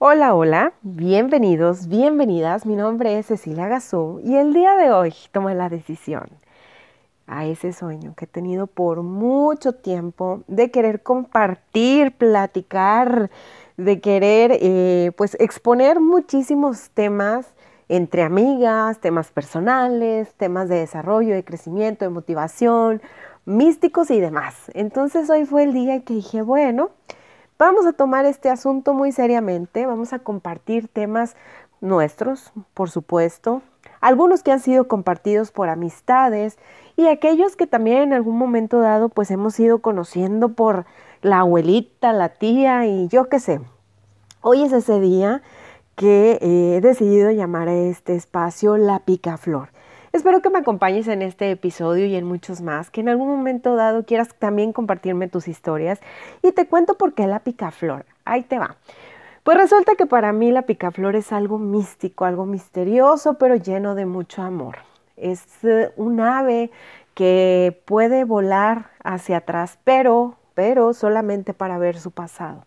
Hola, hola, bienvenidos, bienvenidas. Mi nombre es Cecilia Gazú y el día de hoy tomé la decisión a ese sueño que he tenido por mucho tiempo de querer compartir, platicar, de querer eh, pues exponer muchísimos temas entre amigas, temas personales, temas de desarrollo, de crecimiento, de motivación, místicos y demás. Entonces hoy fue el día que dije, bueno, Vamos a tomar este asunto muy seriamente, vamos a compartir temas nuestros, por supuesto, algunos que han sido compartidos por amistades y aquellos que también en algún momento dado pues hemos ido conociendo por la abuelita, la tía y yo qué sé. Hoy es ese día que he decidido llamar a este espacio La Picaflor. Espero que me acompañes en este episodio y en muchos más, que en algún momento dado quieras también compartirme tus historias y te cuento por qué la picaflor. Ahí te va. Pues resulta que para mí la picaflor es algo místico, algo misterioso, pero lleno de mucho amor. Es eh, un ave que puede volar hacia atrás, pero, pero solamente para ver su pasado.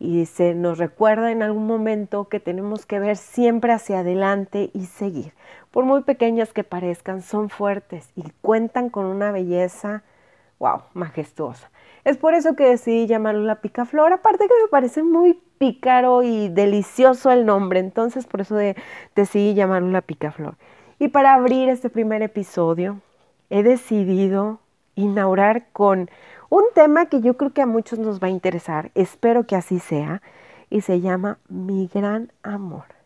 Y se nos recuerda en algún momento que tenemos que ver siempre hacia adelante y seguir por muy pequeñas que parezcan, son fuertes y cuentan con una belleza, wow, majestuosa. Es por eso que decidí llamarlo la picaflor, aparte que me parece muy pícaro y delicioso el nombre, entonces por eso decidí llamarlo la picaflor. Y para abrir este primer episodio, he decidido inaugurar con un tema que yo creo que a muchos nos va a interesar, espero que así sea, y se llama Mi Gran Amor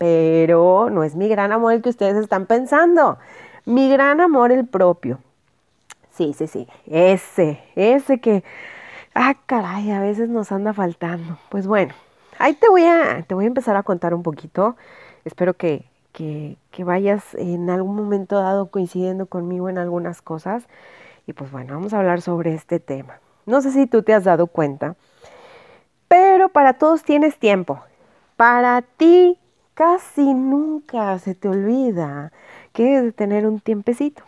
pero no es mi gran amor el que ustedes están pensando. Mi gran amor el propio. Sí, sí, sí, ese, ese que, ah, caray, a veces nos anda faltando. Pues bueno, ahí te voy a, te voy a empezar a contar un poquito. Espero que, que, que vayas en algún momento dado coincidiendo conmigo en algunas cosas. Y pues bueno, vamos a hablar sobre este tema. No sé si tú te has dado cuenta, pero para todos tienes tiempo. Para ti casi nunca se te olvida que es de tener un tiempecito.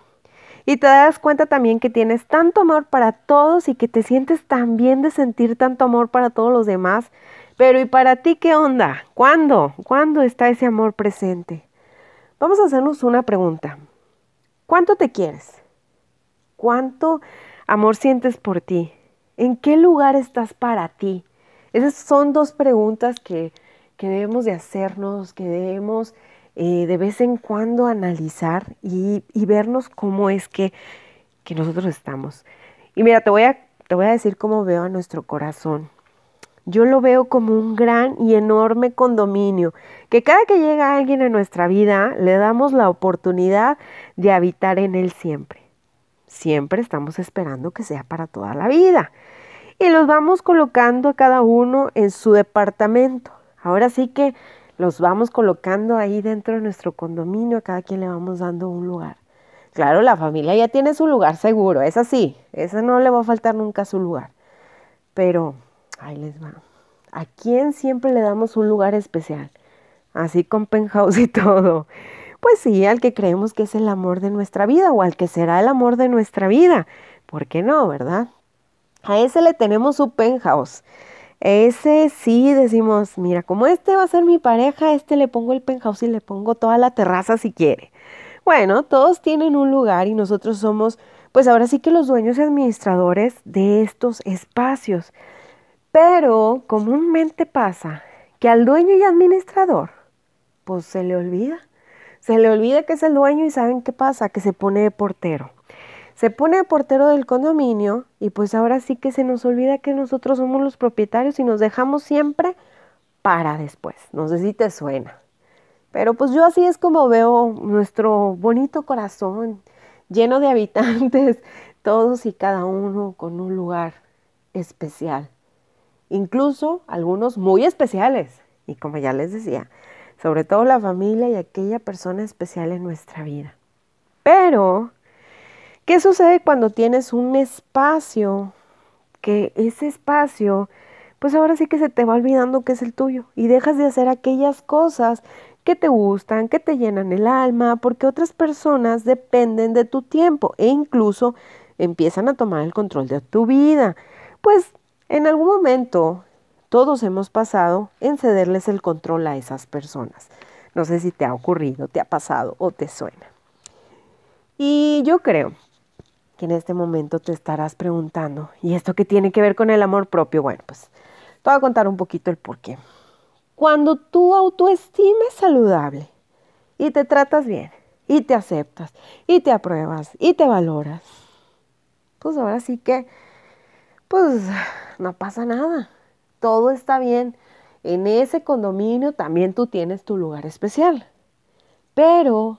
Y te das cuenta también que tienes tanto amor para todos y que te sientes tan bien de sentir tanto amor para todos los demás. Pero ¿y para ti qué onda? ¿Cuándo? ¿Cuándo está ese amor presente? Vamos a hacernos una pregunta. ¿Cuánto te quieres? ¿Cuánto amor sientes por ti? ¿En qué lugar estás para ti? Esas son dos preguntas que que debemos de hacernos, que debemos eh, de vez en cuando analizar y, vernos cómo es que, que, nosotros estamos. Y mira, te voy, a, te voy a decir cómo veo a nuestro corazón. Yo lo veo como un gran y enorme condominio, que cada que llega alguien a nuestra vida le damos la oportunidad de habitar en él siempre. Siempre estamos esperando que sea para toda la vida. Y los vamos colocando a cada uno en su departamento. Ahora sí que los vamos colocando ahí dentro de nuestro condominio, a cada quien le vamos dando un lugar. Claro, la familia ya tiene su lugar seguro, es así, ese no le va a faltar nunca su lugar. Pero, ahí les va. ¿A quién siempre le damos un lugar especial? Así con penthouse y todo. Pues sí, al que creemos que es el amor de nuestra vida o al que será el amor de nuestra vida. ¿Por qué no, verdad? A ese le tenemos su penthouse. Ese sí decimos, mira, como este va a ser mi pareja, este le pongo el penthouse y le pongo toda la terraza si quiere. Bueno, todos tienen un lugar y nosotros somos, pues ahora sí que los dueños y administradores de estos espacios. Pero comúnmente pasa que al dueño y administrador, pues se le olvida. Se le olvida que es el dueño y saben qué pasa, que se pone de portero se pone de portero del condominio y pues ahora sí que se nos olvida que nosotros somos los propietarios y nos dejamos siempre para después. No sé si te suena. Pero pues yo así es como veo nuestro bonito corazón lleno de habitantes, todos y cada uno con un lugar especial. Incluso algunos muy especiales. Y como ya les decía, sobre todo la familia y aquella persona especial en nuestra vida. Pero ¿Qué sucede cuando tienes un espacio que ese espacio, pues ahora sí que se te va olvidando que es el tuyo y dejas de hacer aquellas cosas que te gustan, que te llenan el alma, porque otras personas dependen de tu tiempo e incluso empiezan a tomar el control de tu vida. Pues en algún momento todos hemos pasado en cederles el control a esas personas. No sé si te ha ocurrido, te ha pasado o te suena. Y yo creo que en este momento te estarás preguntando, ¿y esto qué tiene que ver con el amor propio? Bueno, pues te voy a contar un poquito el por qué. Cuando tu autoestima es saludable y te tratas bien y te aceptas y te apruebas y te valoras, pues ahora sí que, pues no pasa nada, todo está bien. En ese condominio también tú tienes tu lugar especial. Pero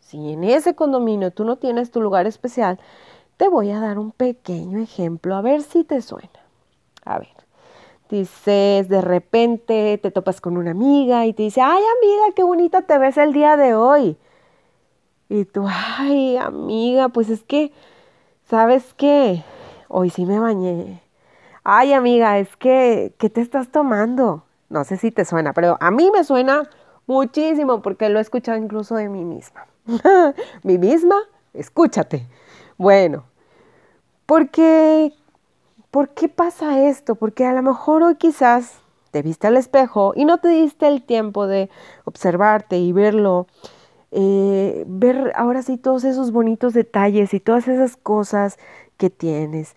si en ese condominio tú no tienes tu lugar especial, te voy a dar un pequeño ejemplo a ver si te suena. A ver, dices, de repente te topas con una amiga y te dice, ay amiga, qué bonita te ves el día de hoy. Y tú, ay amiga, pues es que, ¿sabes qué? Hoy sí me bañé. Ay amiga, es que, ¿qué te estás tomando? No sé si te suena, pero a mí me suena muchísimo porque lo he escuchado incluso de mí misma. ¿Mi misma? Escúchate. Bueno, porque, ¿por qué pasa esto? Porque a lo mejor hoy quizás te viste al espejo y no te diste el tiempo de observarte y verlo, eh, ver ahora sí todos esos bonitos detalles y todas esas cosas que tienes.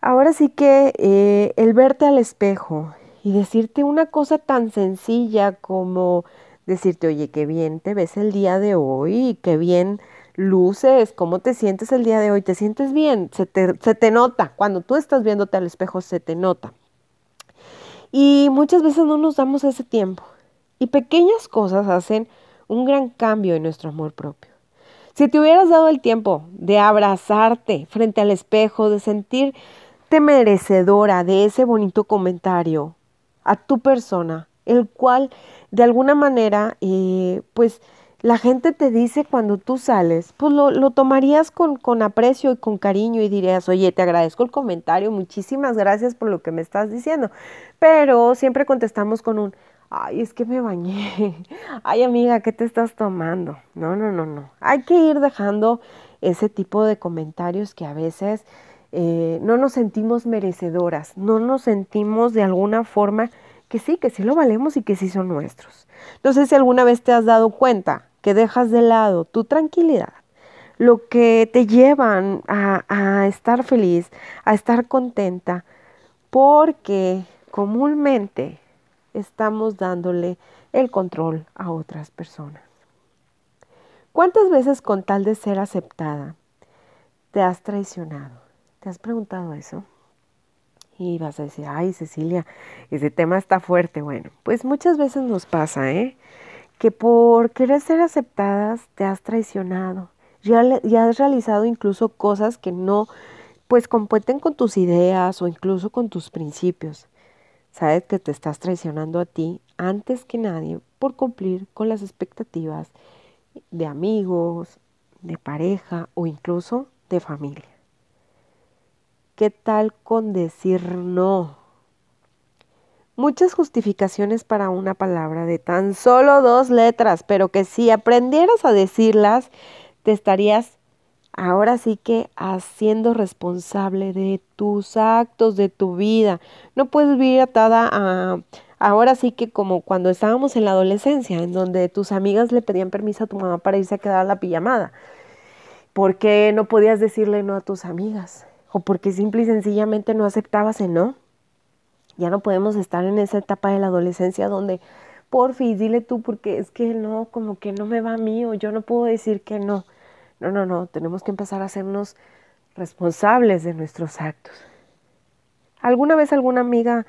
Ahora sí que eh, el verte al espejo y decirte una cosa tan sencilla como decirte, oye, qué bien te ves el día de hoy, qué bien luces, cómo te sientes el día de hoy, te sientes bien, se te, nota, cuando tú estás viéndote al espejo se te nota. Y muchas veces no nos damos ese tiempo. Y pequeñas cosas hacen un gran cambio en nuestro amor propio. Si te hubieras dado el tiempo de abrazarte frente al espejo, de merecedora de ese bonito comentario a tu persona, el cual de alguna manera, eh, pues la gente te dice cuando tú sales, pues lo, tomarías con, con, aprecio y con cariño y dirías, oye, te agradezco el comentario, muchísimas gracias por lo que me estás diciendo. Pero siempre contestamos con un, ay, es que me bañé, ay amiga, ¿qué te estás tomando? No, no, no, no. Hay que ir dejando ese tipo de comentarios que a veces eh, no nos sentimos merecedoras, no nos sentimos de alguna forma que sí, que sí lo valemos y que sí son nuestros. Sé si alguna vez te has dado cuenta que dejas de lado tu tranquilidad, lo que te llevan a estar feliz, a estar contenta, porque comúnmente estamos dándole el control a otras personas. ¿Cuántas veces con tal de ser aceptada te has traicionado? ¿Te has preguntado eso? Y vas a decir, ay Cecilia, ese tema está fuerte. Bueno, pues muchas veces nos pasa, ¿eh? Que por querer ser aceptadas te has traicionado. Ya, has realizado incluso cosas que no, pues competen con tus ideas o incluso con tus principios. Sabes que te estás traicionando a ti antes que nadie por cumplir con las expectativas de amigos, de pareja o incluso de familia. ¿Qué tal con decir no? Muchas justificaciones para una palabra de tan solo dos letras, pero que si aprendieras a decirlas, te estarías ahora sí que haciendo responsable de tus actos, de tu vida. No puedes vivir atada a, ahora sí que como cuando estábamos en la adolescencia, en donde tus amigas le pedían permiso a tu mamá para irse a quedar a la pijamada. ¿Por qué no podías decirle no a tus amigas? O porque simple y sencillamente no aceptabas el no. Ya no podemos estar en esa etapa de la adolescencia donde, por fin, dile tú, porque es que no, como que no me va a mí o yo no puedo decir que no. No, no, no, tenemos que empezar a hacernos responsables de nuestros actos. ¿Alguna vez alguna amiga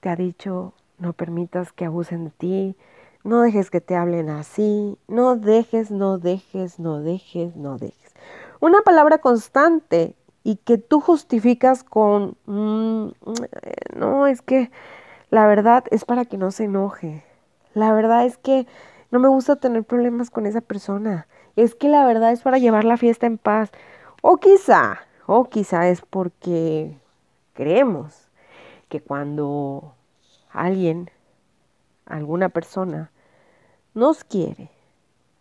te ha dicho, no permitas que abusen de ti, no dejes que te hablen así, no dejes, no dejes, no dejes, no dejes? Una palabra constante y que tú justificas con, mm, no, es que la verdad es para que no se enoje. La verdad es que no me gusta tener problemas con esa persona. Es que la verdad es para llevar la fiesta en paz. O quizá, o quizá es porque creemos que cuando alguien, alguna persona, nos quiere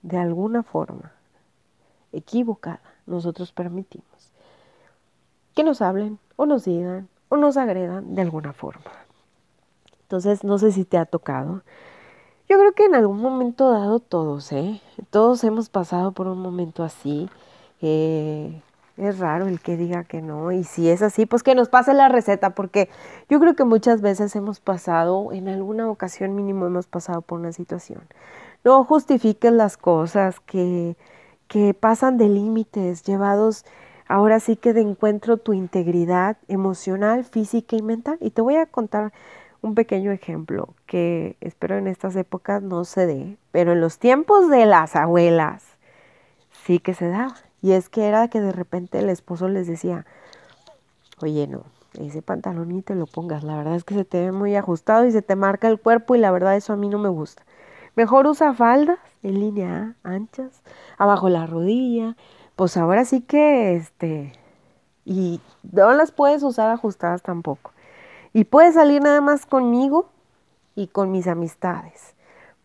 de alguna forma equivocada, nosotros permitimos que nos hablen o nos digan o nos agredan de alguna forma. Entonces, no sé si te ha tocado. Yo creo que en algún momento dado todos, ¿eh? Todos hemos pasado por un momento así. Es raro el que diga que no. Y si es así, pues que nos pase la receta, porque yo creo que muchas veces hemos pasado, en alguna ocasión mínimo hemos pasado por una situación. No justifiques las cosas que, que pasan de límites, llevados ahora sí que de encuentro tu integridad emocional, física y mental. Y te voy a contar un pequeño ejemplo que espero en estas épocas no se dé, pero en los tiempos de las abuelas sí que se daba. Y es que era que de repente el esposo les decía, oye, no, ese pantalón ni te lo pongas, la verdad es que se te ve muy ajustado y se te marca el cuerpo y la verdad eso a mí no me gusta. Mejor usa faldas en línea anchas, abajo la rodilla, pues ahora sí que este, y no las puedes usar ajustadas tampoco. Y puede salir nada más conmigo y con mis amistades.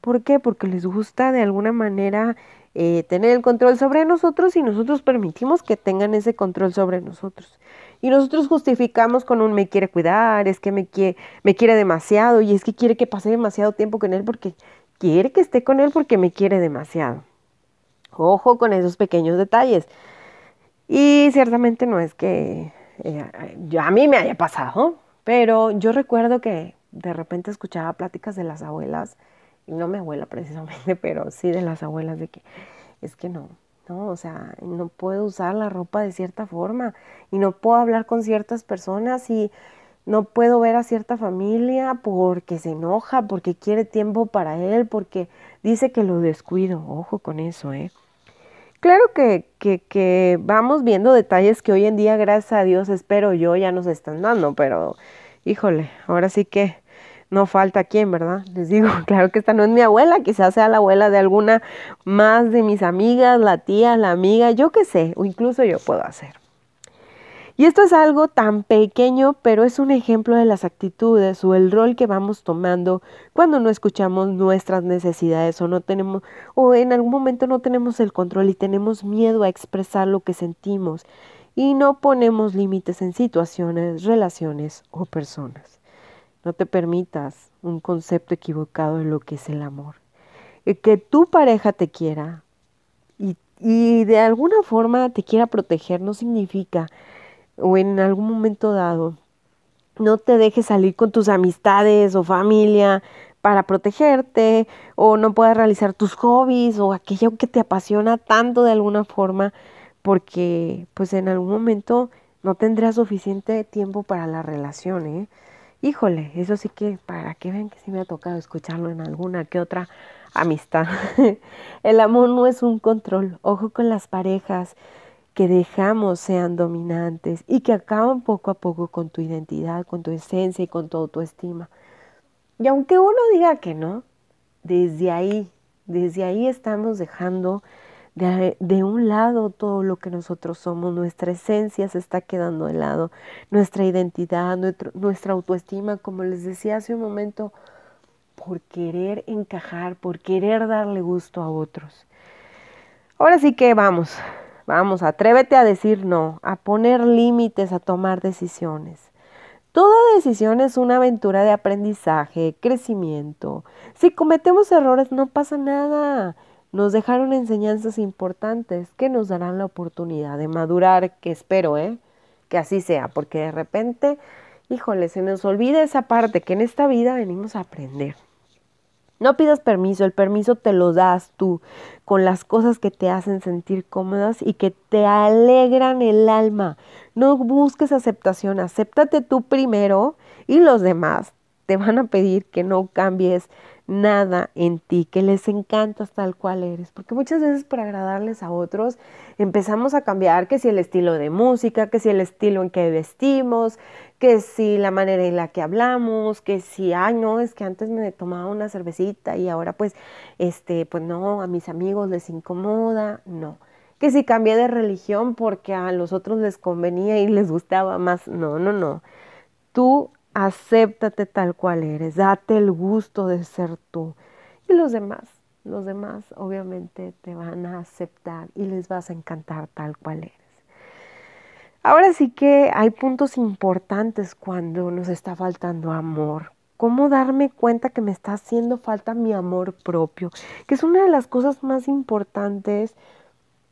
¿Por qué? Porque les gusta de alguna manera eh, tener el control sobre nosotros y nosotros permitimos que tengan ese control sobre nosotros. Y nosotros justificamos con un me quiere cuidar, es que me quiere, me quiere demasiado y es que quiere que pase demasiado tiempo con él porque quiere que esté con él porque me quiere demasiado. Ojo con esos pequeños detalles. Y ciertamente no es que eh, a mí me haya pasado, pero yo recuerdo que de repente escuchaba pláticas de las abuelas, y no mi abuela precisamente, pero sí de las abuelas, de que es que no, no, o sea, no puedo usar la ropa de cierta forma y no puedo hablar con ciertas personas y no puedo ver a cierta familia porque se enoja, porque quiere tiempo para él, porque dice que lo descuido. Ojo con eso, ¿eh? Claro que, que, vamos viendo detalles que hoy en día, gracias a Dios, espero yo, ya nos están dando, pero híjole, ahora sí que no falta quien, ¿verdad? Les digo, claro que esta no es mi abuela, quizás sea la abuela de alguna más de mis amigas, la tía, la amiga, yo qué sé, o incluso yo puedo hacer. Y esto es algo tan pequeño, pero es un ejemplo de las actitudes o el rol que vamos tomando cuando no escuchamos nuestras necesidades o no tenemos o en algún momento no tenemos el control y tenemos miedo a expresar lo que sentimos y no ponemos límites en situaciones, relaciones o personas. No te permitas un concepto equivocado de lo que es el amor. que tu pareja te quiera y, y de alguna forma te quiera proteger no significa o en algún momento dado no te dejes salir con tus amistades o familia para protegerte o no puedas realizar tus hobbies o aquello que te apasiona tanto de alguna forma porque pues en algún momento no tendrás suficiente tiempo para la relación, ¿eh? Híjole, eso sí que para que vean que sí me ha tocado escucharlo en alguna que otra amistad. El amor no es un control, ojo con las parejas que dejamos sean dominantes y que acaban poco a poco con tu identidad, con tu esencia y con tu autoestima. Y aunque uno diga que no, desde ahí, desde ahí estamos dejando de, un lado todo lo que nosotros somos, nuestra esencia se está quedando de lado, nuestra identidad, nuestra autoestima, como les decía hace un momento, por querer encajar, por querer darle gusto a otros. Ahora sí que vamos, Vamos, atrévete a decir no, a poner límites, a tomar decisiones. Toda decisión es una aventura de aprendizaje, crecimiento. Si cometemos errores no pasa nada. Nos dejaron enseñanzas importantes que nos darán la oportunidad de madurar, que espero, ¿eh? Que así sea, porque de repente, híjole, se nos olvida esa parte que en esta vida venimos a aprender. No pidas permiso, el permiso te lo das tú con las cosas que te hacen sentir cómodas y que te alegran el alma. No busques aceptación, acéptate tú primero y los demás te van a pedir que no cambies nada en ti, que les encantas tal cual eres, porque muchas veces por agradarles a otros empezamos a cambiar que si el estilo de música, que si el estilo en que vestimos, que si la manera en la que hablamos, que si, ay, no, es que antes me tomaba una cervecita y ahora pues, este, pues no, a mis amigos les incomoda, no. Que si cambié de religión porque a los otros les convenía y les gustaba más, no, no, no. Tú acéptate tal cual eres, date el gusto de ser tú. Y los demás, los demás obviamente te van a aceptar y les vas a encantar tal cual eres. Ahora sí que hay puntos importantes cuando nos está faltando amor, cómo darme cuenta que me está haciendo falta mi amor propio, que es una de las cosas más importantes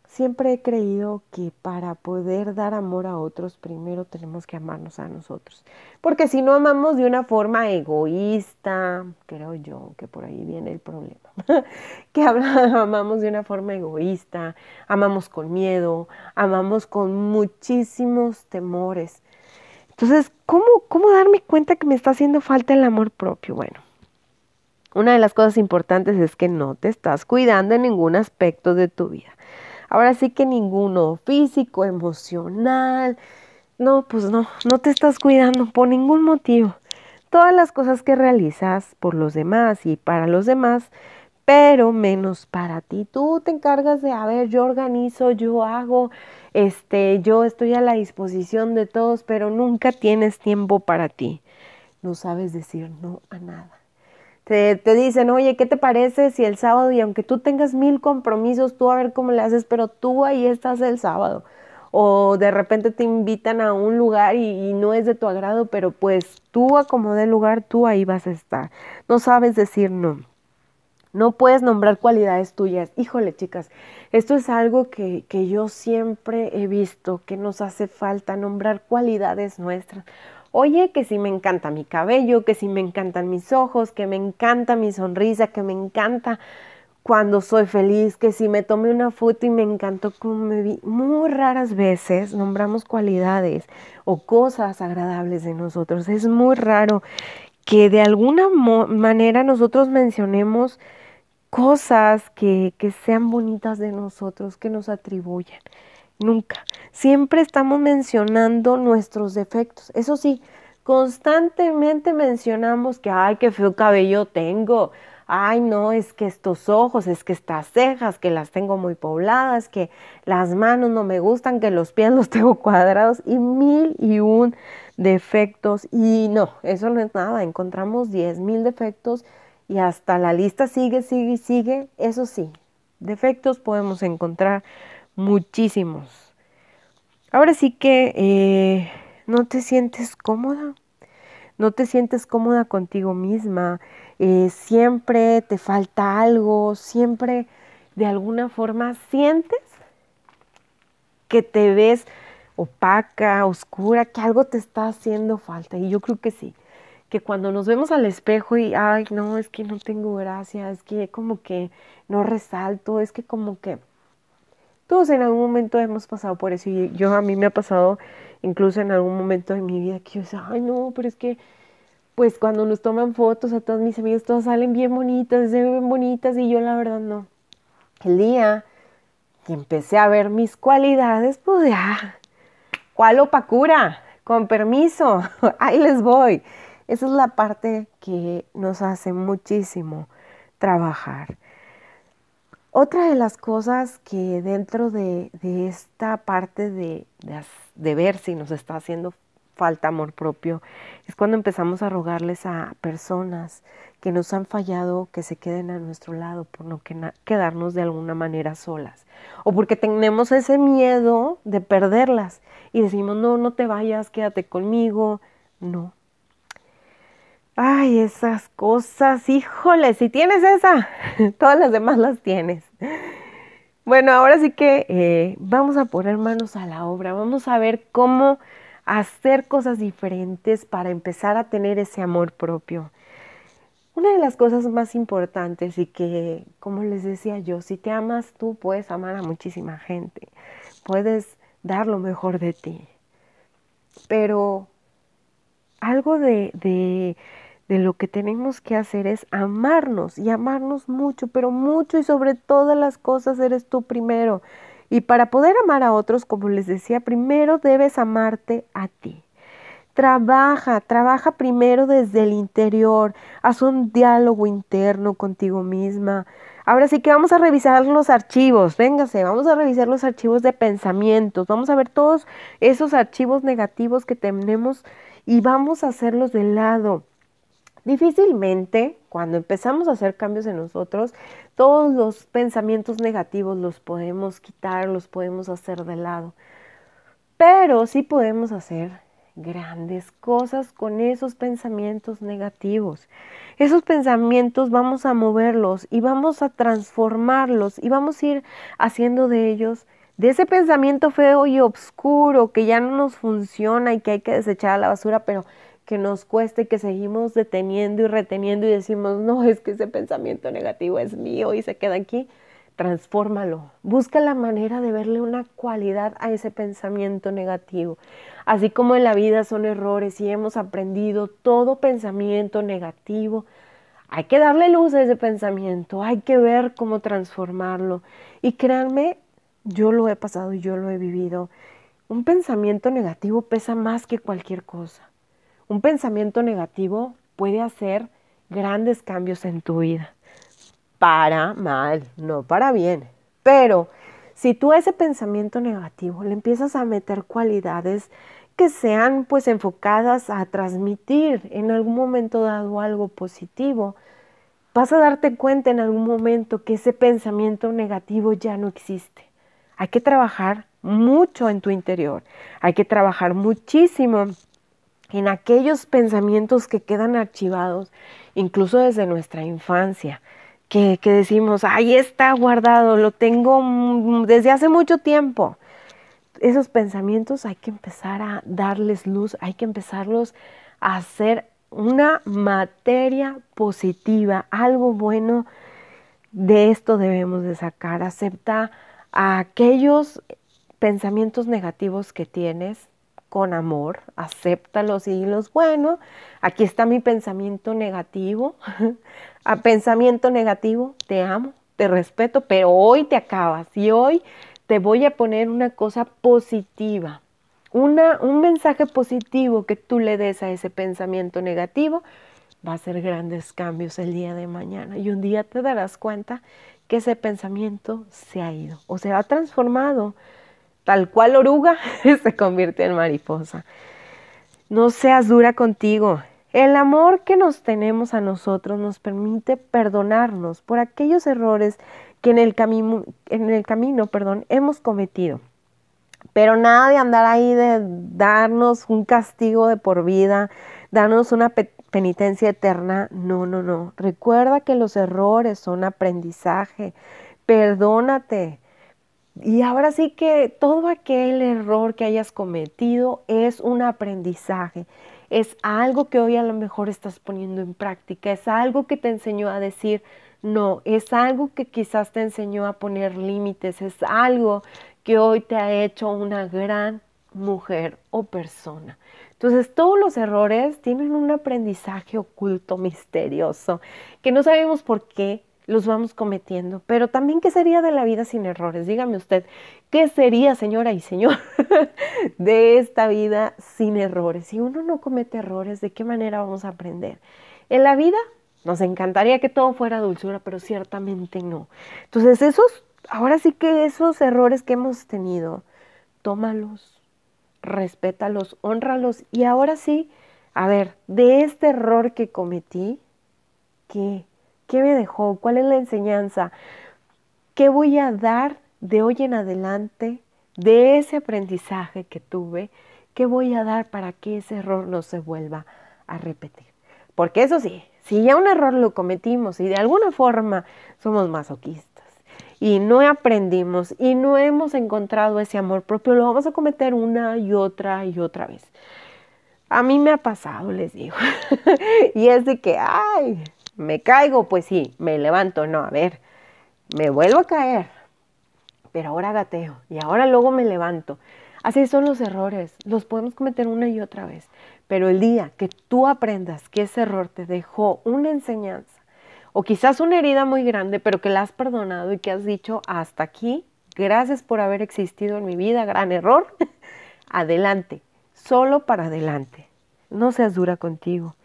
Siempre he creído que para poder dar amor a otros, primero tenemos que amarnos a nosotros. Porque si no amamos de una forma egoísta, creo yo que por ahí viene el problema. que amamos de una forma egoísta, amamos con miedo, amamos con muchísimos temores. Entonces, ¿cómo, cómo darme cuenta que me está haciendo falta el amor propio? Bueno, una de las cosas importantes es que no te estás cuidando en ningún aspecto de tu vida. Ahora sí que ninguno, físico, emocional. No, pues no, no te estás cuidando por ningún motivo. Todas las cosas que realizas por los demás y para los demás, pero menos para ti. Tú te encargas de, a ver, yo organizo, yo hago, este, yo estoy a la disposición de todos, pero nunca tienes tiempo para ti. No sabes decir no a nada te, dicen, oye, ¿qué te parece si el sábado, y aunque tú tengas mil compromisos, tú a ver cómo le haces, pero tú ahí estás el sábado? O de repente te invitan a un lugar y, no es de tu agrado, pero pues tú acomodé lugar, tú ahí vas a estar. No sabes decir no. No puedes nombrar cualidades tuyas. Híjole, chicas, esto es algo que, que yo siempre he visto, que nos hace falta nombrar cualidades nuestras. Oye, que si me encanta mi cabello, que si me encantan mis ojos, que me encanta mi sonrisa, que me encanta cuando soy feliz, que si me tomé una foto y me encantó como me vi. Muy raras veces nombramos cualidades o cosas agradables de nosotros. Es muy raro que de alguna manera nosotros mencionemos cosas que, que sean bonitas de nosotros, que nos atribuyen nunca. Siempre estamos mencionando nuestros defectos. Eso sí, constantemente mencionamos que, ay, qué feo cabello tengo. Ay, no, es que estos ojos, es que estas cejas, que las tengo muy pobladas, que las manos no me gustan, que los pies los tengo cuadrados y mil y un defectos. Y no, eso no es nada. Encontramos diez mil defectos y hasta la lista sigue, sigue y sigue. Eso sí, defectos podemos encontrar muchísimos. Ahora sí que eh, no te sientes cómoda, no te sientes cómoda contigo misma, eh, siempre te falta algo, siempre de alguna forma sientes que te ves opaca, oscura, que algo te está haciendo falta. Y yo creo que sí, que cuando nos vemos al espejo y, ay, no, es que no tengo gracia, es que como que no resalto, es que como que todos en algún momento hemos pasado por eso y yo a mí me ha pasado incluso en algún momento de mi vida que yo decía, ay no, pero es que pues cuando nos toman fotos a todos mis amigos, todas salen bien bonitas, se ven bonitas y yo la verdad no. El día que empecé a ver mis cualidades, pues ya, ¿cuál opacura? Con permiso, ahí les voy. Esa es la parte que nos hace muchísimo trabajar. Otra de las cosas que dentro de, esta parte de, de, ver si nos está haciendo falta amor propio es cuando empezamos a rogarles a personas que nos han fallado que se queden a nuestro lado por no quedarnos de alguna manera solas o porque tenemos ese miedo de perderlas y decimos no, no te vayas, quédate conmigo. No, Ay, esas cosas, híjole, si tienes esa, todas las demás las tienes. Bueno, ahora sí que eh, vamos a poner manos a la obra, vamos a ver cómo hacer cosas diferentes para empezar a tener ese amor propio. Una de las cosas más importantes y que, como les decía yo, si te amas tú puedes amar a muchísima gente, puedes dar lo mejor de ti. Pero algo de, de de lo que tenemos que hacer es amarnos y amarnos mucho, pero mucho y sobre todas las cosas eres tú primero. Y para poder amar a otros, como les decía, primero debes amarte a ti. Trabaja, trabaja primero desde el interior, haz un diálogo interno contigo misma. Ahora sí que vamos a revisar los archivos, véngase, vamos a revisar los archivos de pensamientos, vamos a ver todos esos archivos negativos que tenemos y vamos a hacerlos de lado. Difícilmente, cuando empezamos a hacer cambios en nosotros, todos los pensamientos negativos los podemos quitar, los podemos hacer de lado. Pero sí podemos hacer, grandes cosas con esos pensamientos negativos. Esos pensamientos vamos a moverlos y vamos a transformarlos y vamos a ir haciendo de ellos, de ese pensamiento feo y oscuro que ya no nos funciona y que hay que desechar a la basura, pero que nos cueste, que seguimos deteniendo y reteniendo y decimos, no, es que ese pensamiento negativo es mío y se queda aquí transfórmalo. Busca la manera de verle una cualidad a ese pensamiento negativo. Así como en la vida son errores y hemos aprendido todo pensamiento negativo, hay que darle luz a ese pensamiento, hay que ver cómo transformarlo. Y créanme, yo lo he pasado y yo lo he vivido. Un pensamiento negativo pesa más que cualquier cosa. Un pensamiento negativo puede hacer grandes cambios en tu vida para mal, no para bien. Pero si tú a ese pensamiento negativo le empiezas a meter cualidades que sean pues enfocadas a transmitir en algún momento dado algo positivo, vas a darte cuenta en algún momento que ese pensamiento negativo ya no existe. Hay que trabajar mucho en tu interior, hay que trabajar muchísimo en aquellos pensamientos que quedan archivados, incluso desde nuestra infancia que, decimos, ahí está guardado, lo tengo desde hace mucho tiempo. Esos pensamientos hay que empezar a darles luz, hay que empezarlos a hacer una materia positiva, algo bueno de esto debemos de sacar. Acepta aquellos pensamientos negativos que tienes con amor, acéptalos y los bueno, aquí está mi pensamiento negativo, a pensamiento negativo, te amo, te respeto, pero hoy te acabas y hoy te voy a poner una cosa positiva, una, un mensaje positivo que tú le des a ese pensamiento negativo, va a hacer grandes cambios el día de mañana. Y un día te darás cuenta que ese pensamiento se ha ido o se ha transformado. Tal cual oruga se convierte en mariposa. No seas dura contigo. El amor que nos tenemos a nosotros nos permite perdonarnos por aquellos errores que en el, camino, en el camino perdón, hemos cometido. Pero nada de andar ahí de darnos un castigo de por vida, darnos una penitencia eterna. No, no, no. Recuerda que los errores son aprendizaje. Perdónate. Y ahora sí que todo aquel error que hayas cometido es un aprendizaje. Es algo que hoy a lo mejor estás poniendo en práctica, es algo que te enseñó a decir no, es algo que quizás te enseñó a poner límites, es algo que hoy te ha hecho una gran mujer o persona. Entonces todos los errores tienen un aprendizaje oculto, misterioso, que no sabemos por qué, los vamos cometiendo. Pero también, ¿qué sería de la vida sin errores? Dígame usted, ¿qué sería, señora y señor, de esta vida sin errores? Si uno no comete errores, ¿de qué manera vamos a aprender? En la vida nos encantaría que todo fuera dulzura, pero ciertamente no. Entonces, esos, ahora sí que esos errores que hemos tenido, tómalos, respétalos, honralos y ahora sí, a ver, de este error que cometí, ¿qué? ¿Qué me dejó? ¿Cuál es la enseñanza? ¿Qué voy a dar de hoy en adelante de ese aprendizaje que tuve? ¿Qué voy a dar para que ese error no se vuelva a repetir? Porque eso sí, si ya un error lo cometimos y de alguna forma somos masoquistas y no aprendimos y no hemos encontrado ese amor propio, lo vamos a cometer una y otra y otra vez. A mí me ha pasado, les digo. y es de que, ay, me caigo, pues sí, me levanto, no, a ver, me vuelvo a caer, pero ahora gateo y ahora luego me levanto. Así son los errores, los podemos cometer una y otra vez, pero el día que tú aprendas que ese error te dejó una enseñanza o quizás una herida muy grande, pero que la has perdonado y que has dicho hasta aquí, gracias por haber existido en mi vida, gran error, adelante, solo para adelante. No seas dura contigo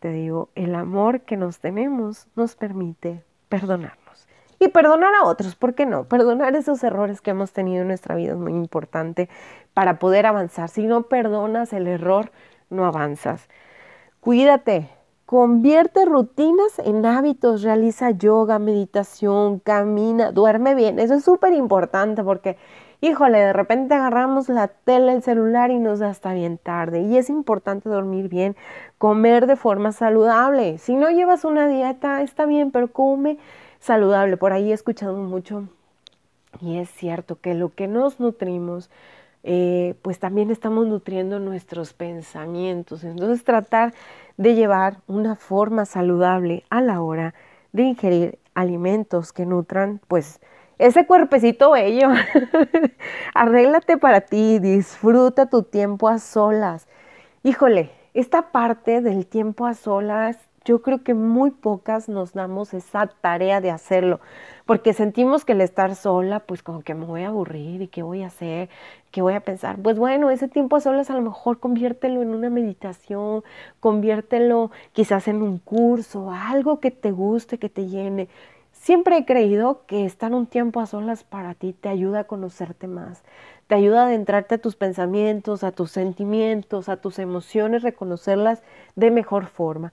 te digo, el amor que nos tenemos nos permite perdonarnos. Y perdonar a otros, ¿por qué no? Perdonar esos errores que hemos tenido en nuestra vida es muy importante para poder avanzar. Si no perdonas el error, no avanzas. Cuídate, convierte rutinas en hábitos, realiza yoga, meditación, camina, duerme bien. Eso es súper importante porque híjole, de repente agarramos la tele, el celular y nos da hasta bien tarde. Y es importante dormir bien, comer de forma saludable. Si no llevas una dieta, está bien, pero come saludable. Por ahí he escuchado mucho y es cierto que lo que nos nutrimos, eh, pues también estamos nutriendo nuestros pensamientos. Entonces tratar de llevar una forma saludable a la hora de ingerir alimentos que nutran, pues, ese cuerpecito bello. Arréglate para ti, disfruta tu tiempo a solas. Híjole, esta parte del tiempo a solas yo creo que muy pocas nos damos esa tarea de hacerlo, porque sentimos que el estar sola, pues como que me voy a aburrir y qué voy a hacer, qué voy a pensar. Pues bueno, ese tiempo a solas a lo mejor conviértelo en una meditación, conviértelo quizás en un curso, algo que te guste, que te llene. Siempre he creído que estar un tiempo a solas para ti te ayuda a conocerte más, te ayuda a adentrarte a tus pensamientos, a tus sentimientos, a tus emociones, reconocerlas de mejor forma.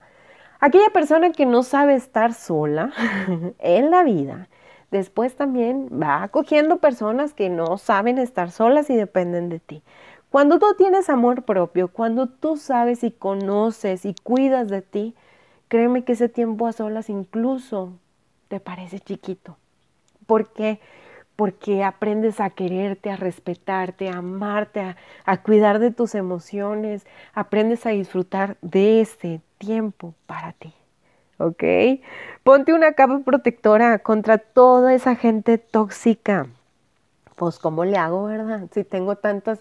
Aquella persona que no sabe estar sola en la vida, después también va acogiendo personas que no saben estar solas y dependen de ti. Cuando tú tienes amor propio, cuando tú sabes y conoces y cuidas de ti, créeme que ese tiempo a solas incluso te parece chiquito. ¿Por qué? Porque aprendes a quererte, a respetarte, a amarte, a, cuidar de tus emociones, aprendes a disfrutar de ese tiempo para ti. ¿Ok? Ponte una capa protectora contra toda esa gente tóxica. Pues, ¿cómo le hago, verdad? Si tengo tantas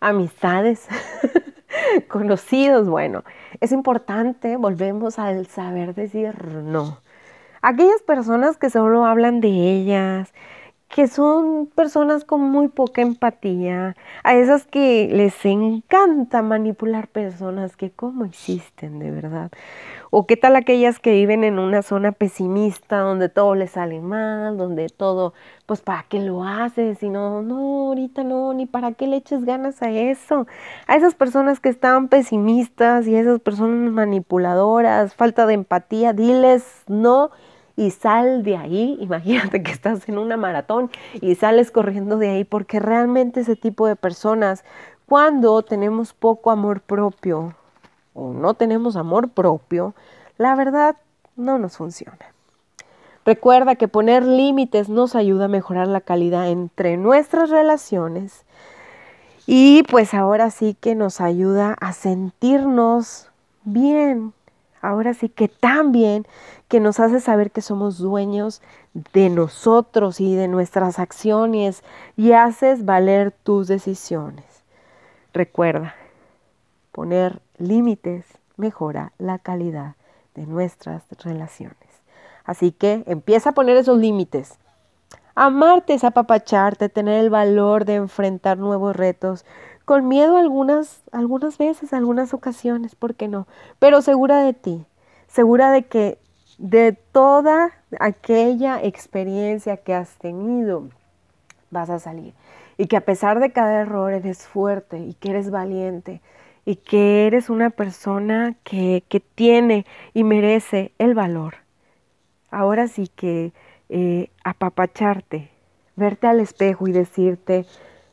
amistades, conocidos, bueno, es importante, volvemos al saber decir no. Aquellas personas que solo hablan de ellas, que son personas con muy poca empatía, a esas que les encanta manipular personas que cómo existen de verdad. O qué tal aquellas que viven en una zona pesimista donde todo les sale mal, donde todo, pues para qué lo haces y no, no, ahorita no, ni para qué le eches ganas a eso. A esas personas que están pesimistas y a esas personas manipuladoras, falta de empatía, diles no y sal de ahí. Imagínate que estás en una maratón y sales corriendo de ahí porque realmente ese tipo de personas, cuando tenemos poco amor propio o no tenemos amor propio, la verdad no nos funciona. Recuerda que poner límites nos ayuda a mejorar la calidad entre nuestras relaciones y pues ahora sí que nos ayuda a sentirnos bien ahora sí que también que nos hace saber que somos dueños de nosotros y de nuestras acciones y haces valer tus decisiones. Recuerda, poner límites mejora la calidad de nuestras relaciones. Así que empieza a poner esos límites. Amarte es apapacharte, tener el valor de enfrentar nuevos retos con miedo algunas, algunas veces, algunas ocasiones, ¿por qué no? Pero segura de ti, segura de que de toda aquella experiencia que has tenido, vas a salir. Y que a pesar de cada error eres fuerte y que eres valiente y que eres una persona que, que tiene y merece el valor. Ahora sí que eh, apapacharte, verte al espejo y decirte,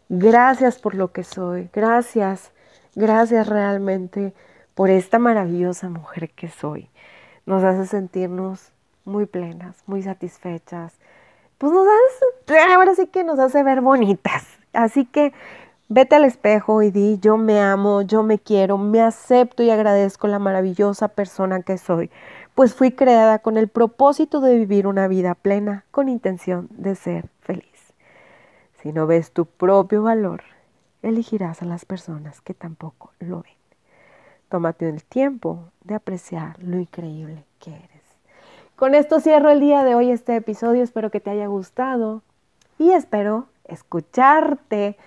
Gracias por lo que soy. Gracias, gracias realmente por esta maravillosa mujer que soy. Nos hace sentirnos muy plenas, muy satisfechas. Pues nos hace, ahora sí que nos hace ver bonitas. Así que vete al espejo y di, yo me amo, yo me quiero, me acepto y agradezco la maravillosa persona que soy, pues fui creada con el propósito de vivir una vida plena, con intención de ser feliz. Si no ves tu propio valor, elegirás a las personas que tampoco lo ven. Tómate el tiempo de apreciar lo increíble que eres. Con esto cierro el día de hoy este episodio. Espero que te haya gustado y espero escucharte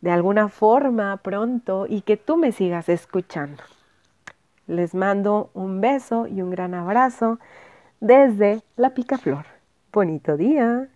de alguna forma pronto y que tú me sigas escuchando. Les mando un beso y un gran abrazo desde la picaflor. Bonito día.